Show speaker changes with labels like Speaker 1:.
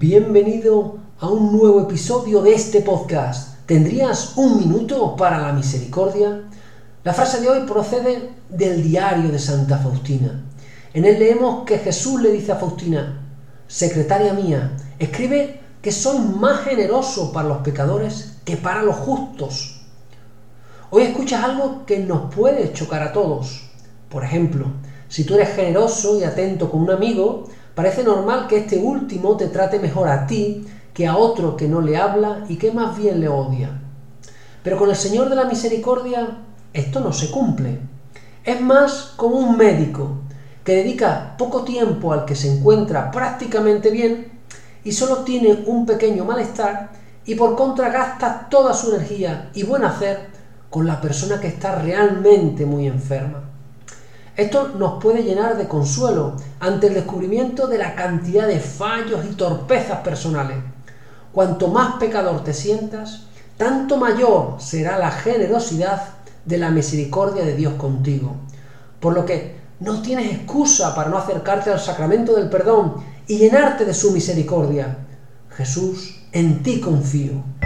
Speaker 1: Bienvenido a un nuevo episodio de este podcast. ¿Tendrías un minuto para la misericordia? La frase de hoy procede del diario de Santa Faustina. En él leemos que Jesús le dice a Faustina, secretaria mía, escribe que soy más generoso para los pecadores que para los justos. Hoy escuchas algo que nos puede chocar a todos. Por ejemplo, si tú eres generoso y atento con un amigo, parece normal que este último te trate mejor a ti que a otro que no le habla y que más bien le odia. Pero con el Señor de la Misericordia esto no se cumple. Es más como un médico que dedica poco tiempo al que se encuentra prácticamente bien y solo tiene un pequeño malestar y por contra gasta toda su energía y buen hacer con la persona que está realmente muy enferma. Esto nos puede llenar de consuelo ante el descubrimiento de la cantidad de fallos y torpezas personales. Cuanto más pecador te sientas, tanto mayor será la generosidad de la misericordia de Dios contigo. Por lo que no tienes excusa para no acercarte al sacramento del perdón y llenarte de su misericordia. Jesús, en ti confío.